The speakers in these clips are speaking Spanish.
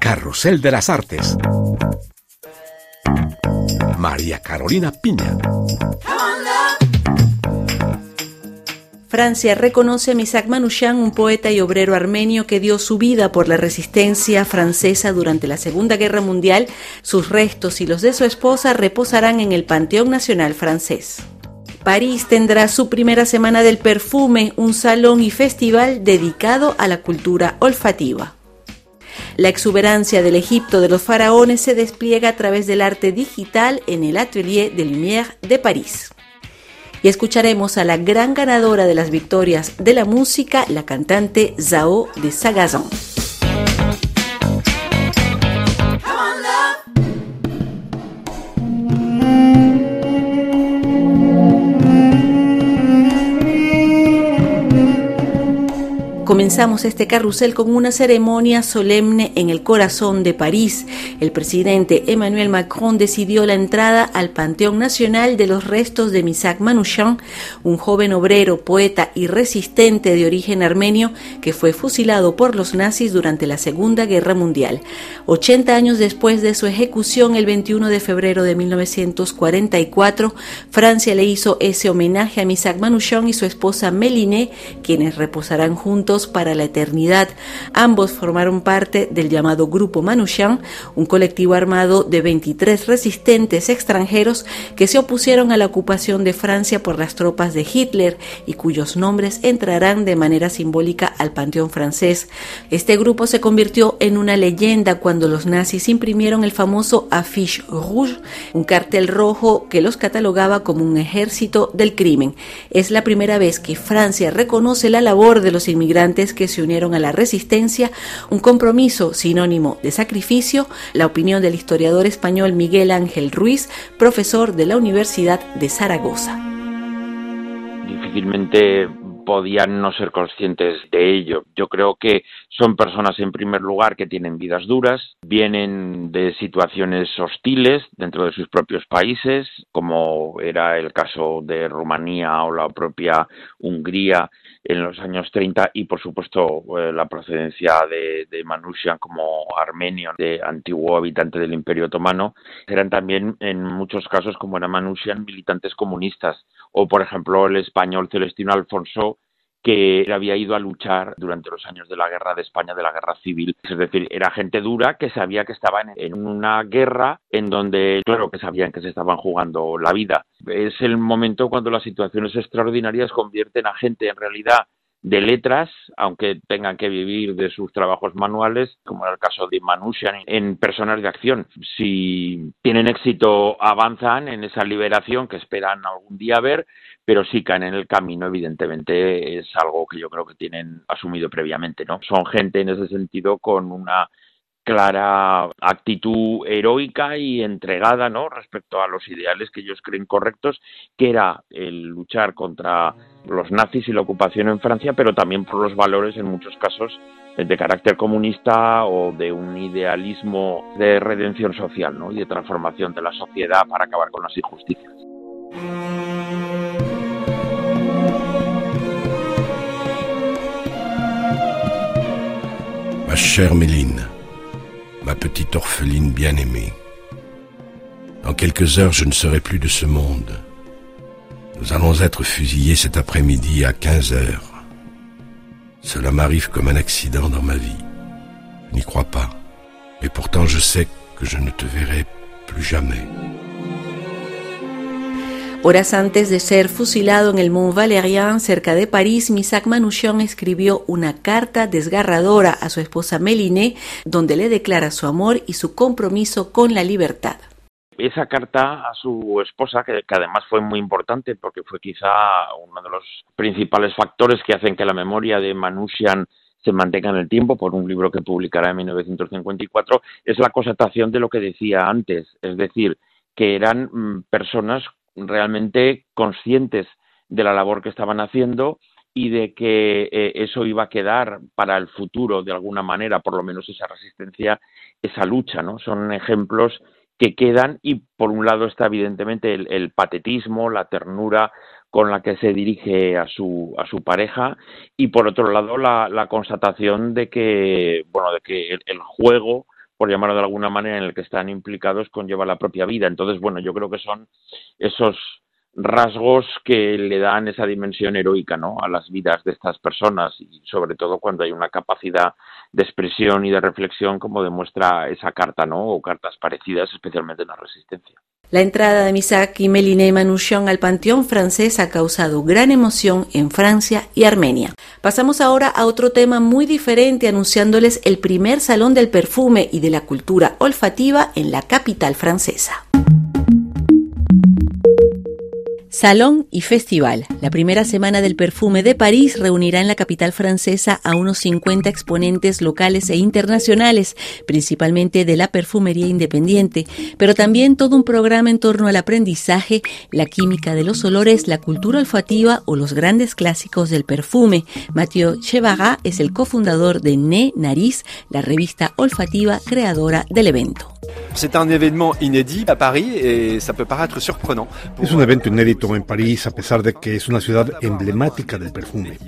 Carrusel de las Artes. María Carolina Piña. Francia reconoce a Misak Manouchian, un poeta y obrero armenio que dio su vida por la resistencia francesa durante la Segunda Guerra Mundial. Sus restos y los de su esposa reposarán en el Panteón Nacional francés. París tendrá su primera semana del perfume, un salón y festival dedicado a la cultura olfativa. La exuberancia del Egipto de los faraones se despliega a través del arte digital en el Atelier de Lumière de París. Y escucharemos a la gran ganadora de las victorias de la música, la cantante Zao de Sagazon. Comenzamos este carrusel con una ceremonia solemne en el corazón de París. El presidente Emmanuel Macron decidió la entrada al Panteón Nacional de los restos de Misak Manouchian, un joven obrero, poeta y resistente de origen armenio que fue fusilado por los nazis durante la Segunda Guerra Mundial. 80 años después de su ejecución, el 21 de febrero de 1944, Francia le hizo ese homenaje a Misak Manouchian y su esposa Méliné, quienes reposarán juntos para la eternidad. Ambos formaron parte del llamado Grupo Manouchian, un colectivo armado de 23 resistentes extranjeros que se opusieron a la ocupación de Francia por las tropas de Hitler y cuyos nombres entrarán de manera simbólica al panteón francés. Este grupo se convirtió en una leyenda cuando los nazis imprimieron el famoso affiche rouge, un cartel rojo que los catalogaba como un ejército del crimen. Es la primera vez que Francia reconoce la labor de los inmigrantes que se unieron a la resistencia, un compromiso sinónimo de sacrificio, la opinión del historiador español Miguel Ángel Ruiz, profesor de la Universidad de Zaragoza. Difícilmente podían no ser conscientes de ello. Yo creo que son personas, en primer lugar, que tienen vidas duras, vienen de situaciones hostiles dentro de sus propios países, como era el caso de Rumanía o la propia Hungría en los años 30 y por supuesto eh, la procedencia de, de Manushian como armenio, de antiguo habitante del Imperio Otomano, eran también en muchos casos como era Manushian militantes comunistas. O por ejemplo el español Celestino Alfonso que había ido a luchar durante los años de la guerra de España, de la guerra civil. Es decir, era gente dura que sabía que estaban en una guerra en donde, claro, que sabían que se estaban jugando la vida. Es el momento cuando las situaciones extraordinarias convierten a gente en realidad de letras, aunque tengan que vivir de sus trabajos manuales, como era el caso de Manushian, en personas de acción. Si tienen éxito, avanzan en esa liberación que esperan algún día ver, pero si caen en el camino, evidentemente es algo que yo creo que tienen asumido previamente, ¿no? Son gente en ese sentido con una clara actitud heroica y entregada, ¿no? Respecto a los ideales que ellos creen correctos, que era el luchar contra los nazis y la ocupación en Francia, pero también por los valores en muchos casos de carácter comunista o de un idealismo de redención social, ¿no? Y de transformación de la sociedad para acabar con las injusticias. Ma chère Méline, ma petite orpheline bien-aimée, dans quelques heures je ne serai plus de ce monde. Nous allons être fusillés cet après-midi à 15 heures. Cela m'arrive comme un accident dans ma vie. Je n'y crois pas. Mais pourtant je sais que je ne te verrai plus jamais. Horas antes de ser fusilado en el Mont Valérien, cerca de París, Misak Manouchian escribió una carta desgarradora a su esposa Méliné, donde le declara su amor y su compromiso con la libertad. Esa carta a su esposa, que, además fue muy importante porque fue quizá uno de los principales factores que hacen que la memoria de Manouchian se mantenga en el tiempo por un libro que publicará en 1954, es la constatación de lo que decía antes, es decir, que eran mm, personas realmente conscientes de la labor que estaban haciendo y de que eh, eso iba a quedar para el futuro de alguna manera, por lo menos esa resistencia, esa lucha, ¿no? Son ejemplos que quedan y por un lado está evidentemente el, patetismo, la ternura con la que se dirige a su, a su pareja y por otro lado la, constatación de que, bueno, de que el juego por llamarlo de alguna manera, en el que están implicados conlleva la propia vida. Entonces, bueno, yo creo que son esos rasgos que le dan esa dimensión heroica ¿no? a las vidas de estas personas y sobre todo cuando hay una capacidad de expresión y de reflexión como demuestra esa carta ¿no? o cartas parecidas especialmente en la resistencia. La entrada de Misak y Méliné Manouchian al panteón francés ha causado gran emoción en Francia y Armenia. Pasamos ahora a otro tema muy diferente anunciándoles el primer salón del perfume y de la cultura olfativa en la capital francesa. Salón y Festival. La primera semana del perfume de París reunirá en la capital francesa a unos 50 exponentes locales e internacionales, principalmente de la perfumería independiente, pero también todo un programa en torno al aprendizaje, la química de los olores, la cultura olfativa o los grandes clásicos del perfume. Mathieu Chevara es el cofundador de Ne Nariz, la revista olfativa creadora del evento. Es un evento inédito en París a pesar de que es una ciudad emblemática del perfume.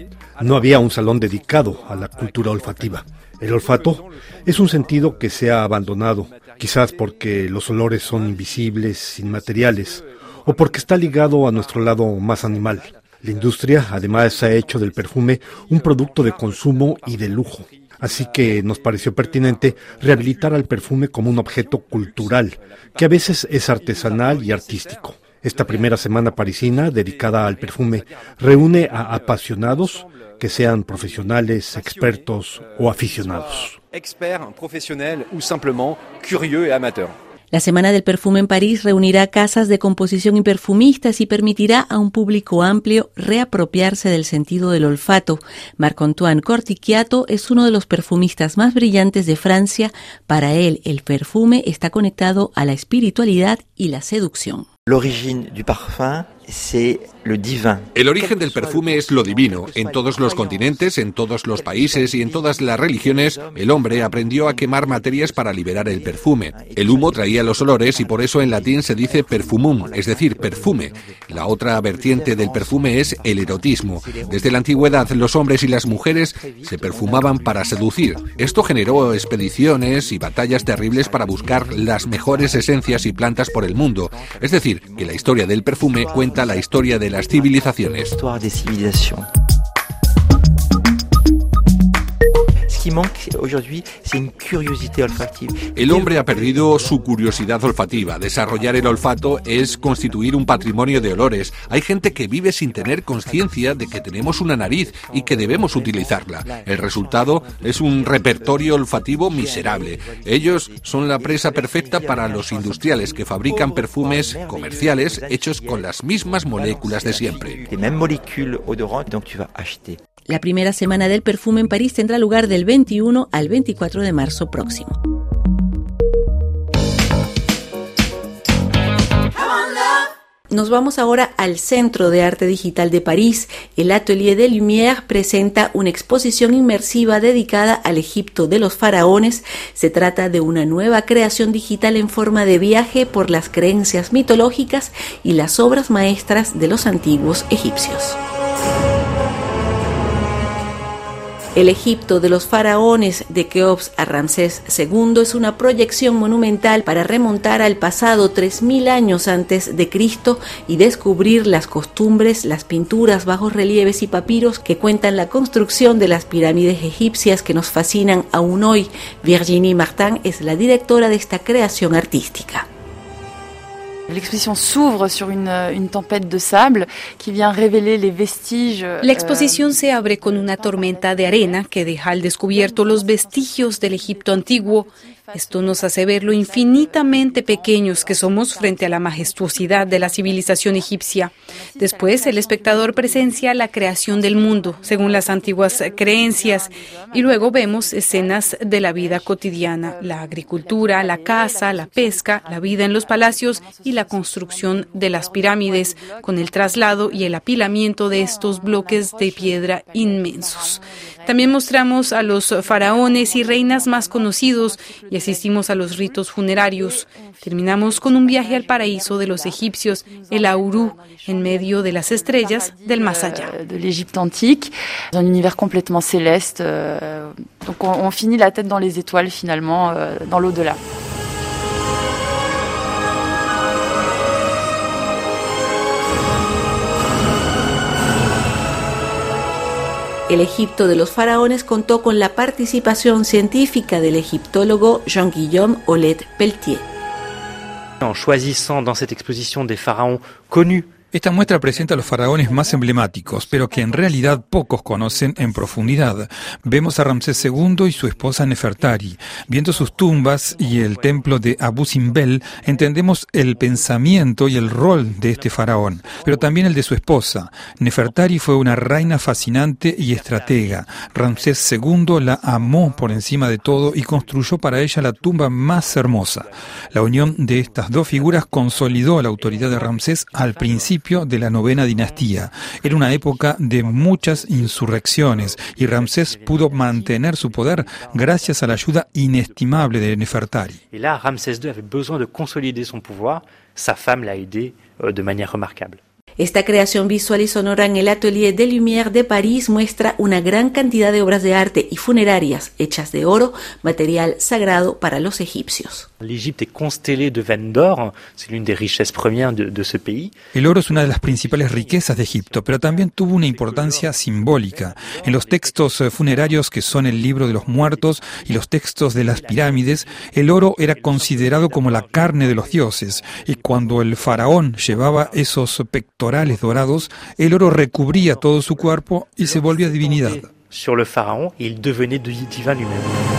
No había un salón dedicado a la cultura olfativa. El olfato es un sentido que se ha abandonado, quizás porque los olores son invisibles, inmateriales, o porque está ligado a nuestro lado más animal. La industria además ha hecho del perfume un producto de consumo y de lujo. Así que nos pareció pertinente rehabilitar al perfume como un objeto cultural, que a veces es artesanal y artístico. Esta primera semana parisina, dedicada al perfume, reúne a apasionados, que sean profesionales, expertos o aficionados. Experts, professionnels ou simplement curieux et amateurs. La Semana del Perfume en París reunirá casas de composición y perfumistas y permitirá a un público amplio reapropiarse del sentido del olfato. Marc-Antoine Cortiquiato es uno de los perfumistas más brillantes de Francia. Para él, el perfume está conectado a la espiritualidad y la seducción. El origen del perfume es lo divino. En todos los continentes, en todos los países y en todas las religiones, el hombre aprendió a quemar materias para liberar el perfume. El humo traía los olores y por eso en latín se dice perfumum, es decir, perfume. La otra vertiente del perfume es el erotismo. Desde la antigüedad los hombres y las mujeres se perfumaban para seducir. Esto generó expediciones y batallas terribles para buscar las mejores esencias y plantas por el mundo. Es decir, que la historia del perfume cuenta la historia de la las civilizaciones. El hombre ha perdido su curiosidad olfativa. Desarrollar el olfato es constituir un patrimonio de olores. Hay gente que vive sin tener conciencia de que tenemos una nariz y que debemos utilizarla. El resultado es un repertorio olfativo miserable. Ellos son la presa perfecta para los industriales que fabrican perfumes comerciales hechos con las mismas moléculas de siempre. La primera semana del perfume en París tendrá lugar del 21 al 24 de marzo próximo. Nos vamos ahora al Centro de Arte Digital de París. El Atelier de Lumière presenta una exposición inmersiva dedicada al Egipto de los faraones. Se trata de una nueva creación digital en forma de viaje por las creencias mitológicas y las obras maestras de los antiguos egipcios. El Egipto de los faraones de Keops a Ramsés II es una proyección monumental para remontar al pasado 3000 años antes de Cristo y descubrir las costumbres, las pinturas, bajos relieves y papiros que cuentan la construcción de las pirámides egipcias que nos fascinan aún hoy. Virginie Martin es la directora de esta creación artística. L'exposition s'ouvre sur une, une, tempête de sable qui vient révéler les vestiges. La exposición se abre con una tormenta de arena que deja al descubierto los vestigios del Egipto antiguo esto nos hace ver lo infinitamente pequeños que somos frente a la majestuosidad de la civilización egipcia. Después, el espectador presencia la creación del mundo, según las antiguas creencias, y luego vemos escenas de la vida cotidiana, la agricultura, la caza, la pesca, la vida en los palacios y la la construcción de las pirámides, con el traslado y el apilamiento de estos bloques de piedra inmensos. También mostramos a los faraones y reinas más conocidos y asistimos a los ritos funerarios. Terminamos con un viaje al paraíso de los egipcios, el Auru, en medio de las estrellas del más allá. De l'Égypte antique, un univers complètement céleste. Euh, donc on, on finit la tête dans les étoiles finalement, euh, dans l'au-delà. El Egipto de los faraones contó con la participación científica del egiptólogo Jean-Guillaume Olet Pelletier. En choisissant dans cette exposition des pharaons connus Esta muestra presenta a los faraones más emblemáticos, pero que en realidad pocos conocen en profundidad. Vemos a Ramsés II y su esposa Nefertari. Viendo sus tumbas y el templo de Abu Simbel, entendemos el pensamiento y el rol de este faraón, pero también el de su esposa. Nefertari fue una reina fascinante y estratega. Ramsés II la amó por encima de todo y construyó para ella la tumba más hermosa. La unión de estas dos figuras consolidó la autoridad de Ramsés al principio de la novena dinastía. Era una época de muchas insurrecciones y Ramsés pudo mantener su poder gracias a la ayuda inestimable de Nefertari. Et là, Ramsès II avait besoin de consolider son pouvoir. Sa femme l'a aidé euh, de manière remarquable. Esta creación visual y sonora en el Atelier des Lumières de París muestra una gran cantidad de obras de arte y funerarias hechas de oro, material sagrado para los egipcios. De de, de. El oro es una de las principales riquezas de Egipto, pero también tuvo una importancia simbólica. En los textos eh, funerarios que son el libro de los muertos y los textos de las pirámides, el oro era considerado como la carne de los dioses, y cuando el faraón llevaba esos pectorales dorados, el oro recubría todo su cuerpo y se volvía divinidad. Sur le pharaon, il devenait divin lui-même.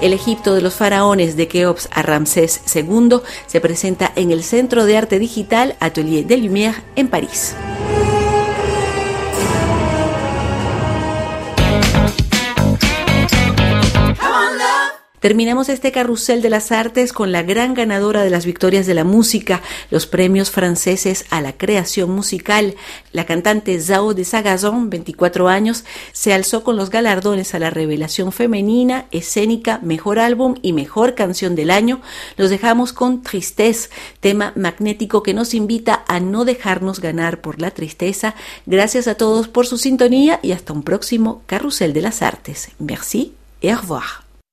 El Egipto de los faraones de Keops a Ramsés II se presenta en el Centro de Arte Digital Atelier des Lumières en París. Terminamos este carrusel de las artes con la gran ganadora de las victorias de la música, los premios franceses a la creación musical. La cantante Zao de Sagazon, 24 años, se alzó con los galardones a la revelación femenina, escénica, mejor álbum y mejor canción del año. Los dejamos con Tristesse, tema magnético que nos invita a no dejarnos ganar por la tristeza. Gracias a todos por su sintonía y hasta un próximo carrusel de las artes. Merci et au revoir.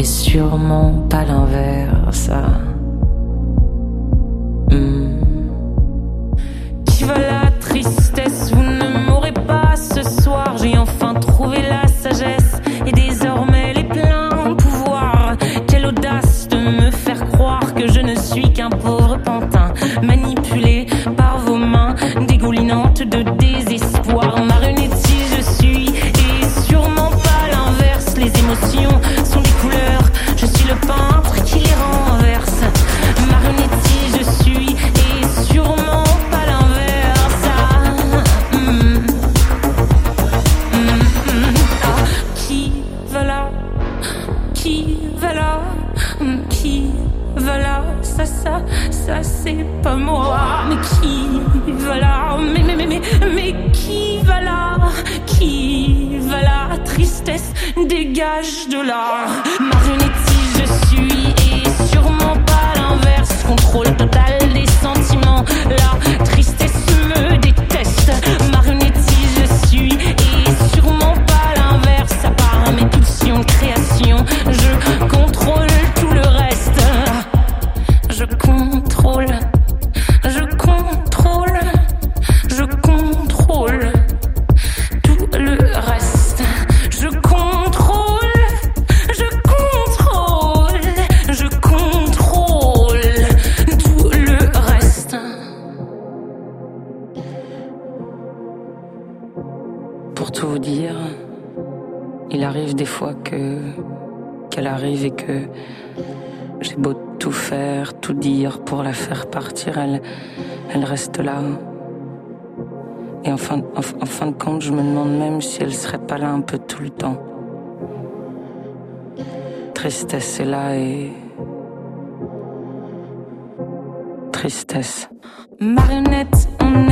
et sûrement pas l'inverse. Hmm. Fois que qu'elle arrive et que j'ai beau tout faire, tout dire pour la faire partir, elle, elle reste là. Et en fin, en, fin de compte, je me demande même si elle serait pas là un peu tout le temps. Tristesse est là et tristesse. Marionnette, on